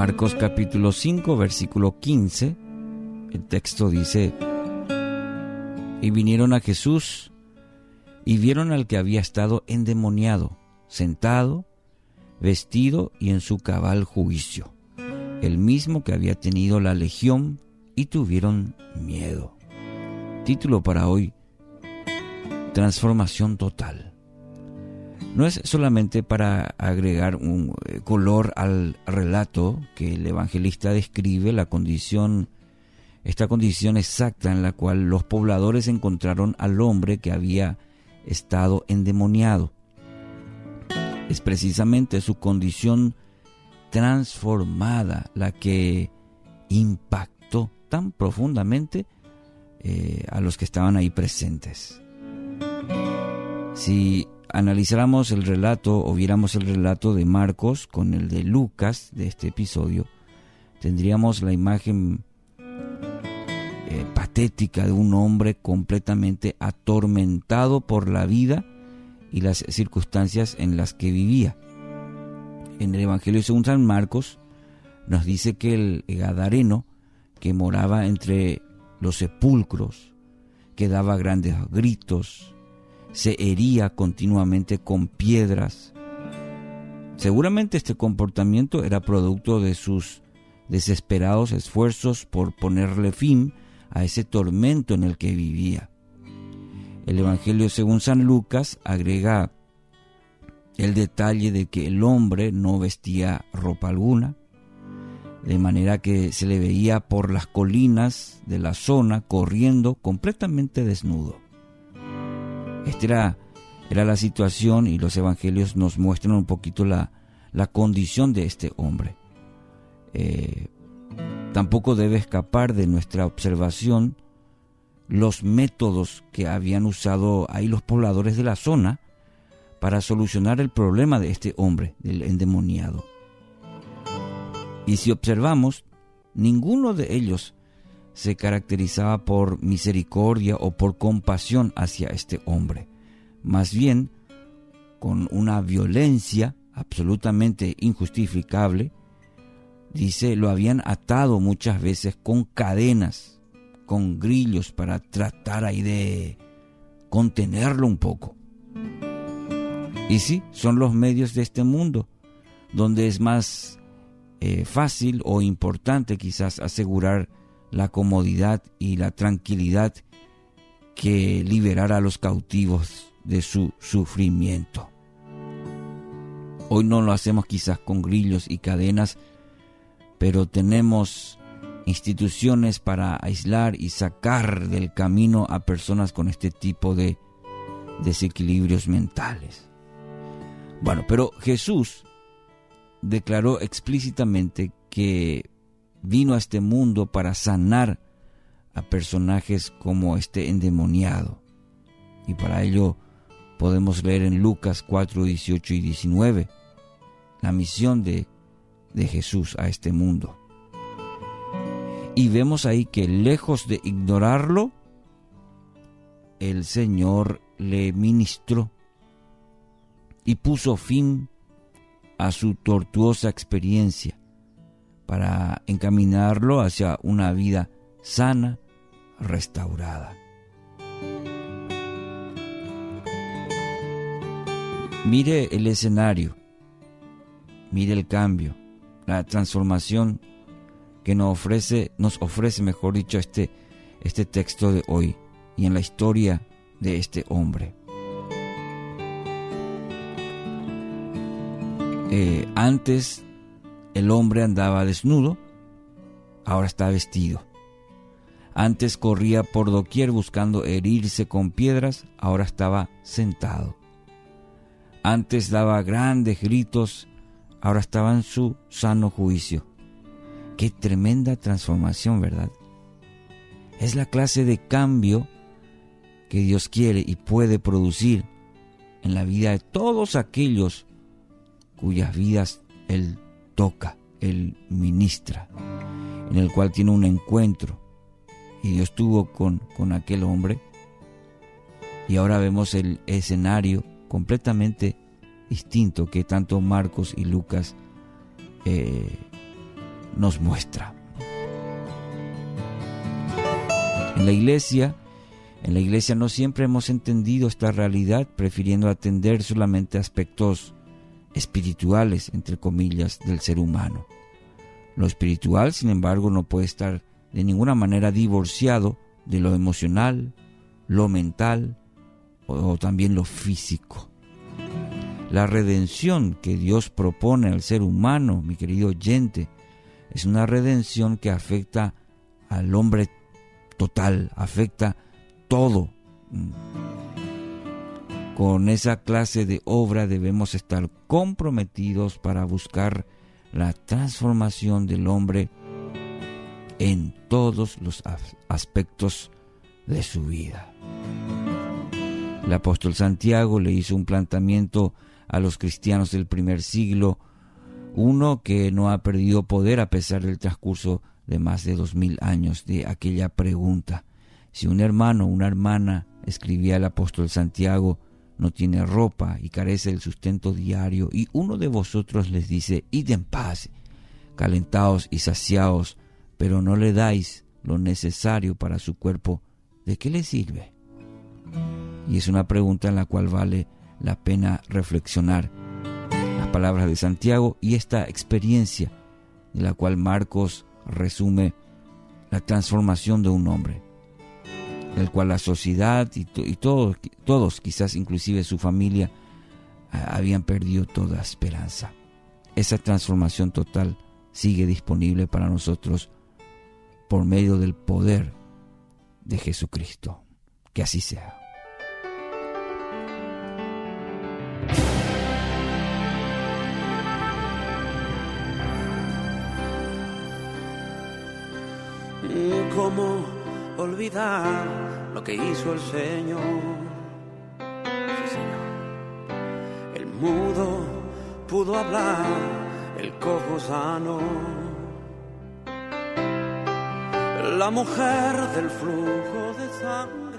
Marcos capítulo 5, versículo 15, el texto dice, y vinieron a Jesús y vieron al que había estado endemoniado, sentado, vestido y en su cabal juicio, el mismo que había tenido la legión, y tuvieron miedo. Título para hoy, Transformación Total no es solamente para agregar un eh, color al relato que el evangelista describe la condición esta condición exacta en la cual los pobladores encontraron al hombre que había estado endemoniado. Es precisamente su condición transformada la que impactó tan profundamente eh, a los que estaban ahí presentes. Si analizáramos el relato o viéramos el relato de Marcos con el de Lucas de este episodio, tendríamos la imagen eh, patética de un hombre completamente atormentado por la vida y las circunstancias en las que vivía. En el Evangelio según San Marcos nos dice que el Gadareno, que moraba entre los sepulcros, que daba grandes gritos, se hería continuamente con piedras. Seguramente este comportamiento era producto de sus desesperados esfuerzos por ponerle fin a ese tormento en el que vivía. El Evangelio según San Lucas agrega el detalle de que el hombre no vestía ropa alguna, de manera que se le veía por las colinas de la zona corriendo completamente desnudo. Esta era, la situación y los evangelios nos muestran un poquito la, la condición de este hombre. Eh, tampoco debe escapar de nuestra observación los métodos que habían usado ahí los pobladores de la zona para solucionar el problema de este hombre, del endemoniado. Y si observamos, ninguno de ellos se caracterizaba por misericordia o por compasión hacia este hombre. Más bien, con una violencia absolutamente injustificable, dice, lo habían atado muchas veces con cadenas, con grillos para tratar ahí de contenerlo un poco. Y sí, son los medios de este mundo, donde es más eh, fácil o importante quizás asegurar la comodidad y la tranquilidad que liberar a los cautivos de su sufrimiento. Hoy no lo hacemos quizás con grillos y cadenas, pero tenemos instituciones para aislar y sacar del camino a personas con este tipo de desequilibrios mentales. Bueno, pero Jesús declaró explícitamente que vino a este mundo para sanar a personajes como este endemoniado. Y para ello podemos leer en Lucas 4, 18 y 19 la misión de, de Jesús a este mundo. Y vemos ahí que lejos de ignorarlo, el Señor le ministró y puso fin a su tortuosa experiencia para encaminarlo hacia una vida sana, restaurada. Mire el escenario, mire el cambio, la transformación que nos ofrece, nos ofrece, mejor dicho, este, este texto de hoy y en la historia de este hombre. Eh, antes el hombre andaba desnudo, ahora está vestido. Antes corría por doquier buscando herirse con piedras, ahora estaba sentado. Antes daba grandes gritos, ahora estaba en su sano juicio. Qué tremenda transformación, ¿verdad? Es la clase de cambio que Dios quiere y puede producir en la vida de todos aquellos cuyas vidas Él toca, Él ministra, en el cual tiene un encuentro. Y Dios estuvo con, con aquel hombre. Y ahora vemos el escenario completamente distinto que tanto Marcos y Lucas eh, nos muestra. En la iglesia, en la iglesia no siempre hemos entendido esta realidad, prefiriendo atender solamente aspectos espirituales, entre comillas, del ser humano. Lo espiritual, sin embargo, no puede estar de ninguna manera divorciado de lo emocional, lo mental o, también lo físico. La redención que Dios propone al ser humano, mi querido oyente, es una redención que afecta al hombre total, afecta todo. Con esa clase de obra debemos estar comprometidos para buscar la transformación del hombre en todos los aspectos de su vida. El apóstol Santiago le hizo un planteamiento a los cristianos del primer siglo, uno que no ha perdido poder a pesar del transcurso de más de dos mil años de aquella pregunta. Si un hermano o una hermana, escribía el apóstol Santiago, no tiene ropa y carece del sustento diario, y uno de vosotros les dice, id en paz, calentaos y saciaos, pero no le dais lo necesario para su cuerpo, ¿de qué le sirve? Y es una pregunta en la cual vale la pena reflexionar las palabras de Santiago y esta experiencia de la cual Marcos resume la transformación de un hombre, el cual la sociedad y, todos, todos, quizás inclusive su familia, habían perdido toda esperanza. Esa transformación total sigue disponible para nosotros por medio del poder de Jesucristo. Que así sea. ¿Cómo olvidar lo que hizo el Señor? El mudo pudo hablar, el cojo sano la mujer del flujo de sangre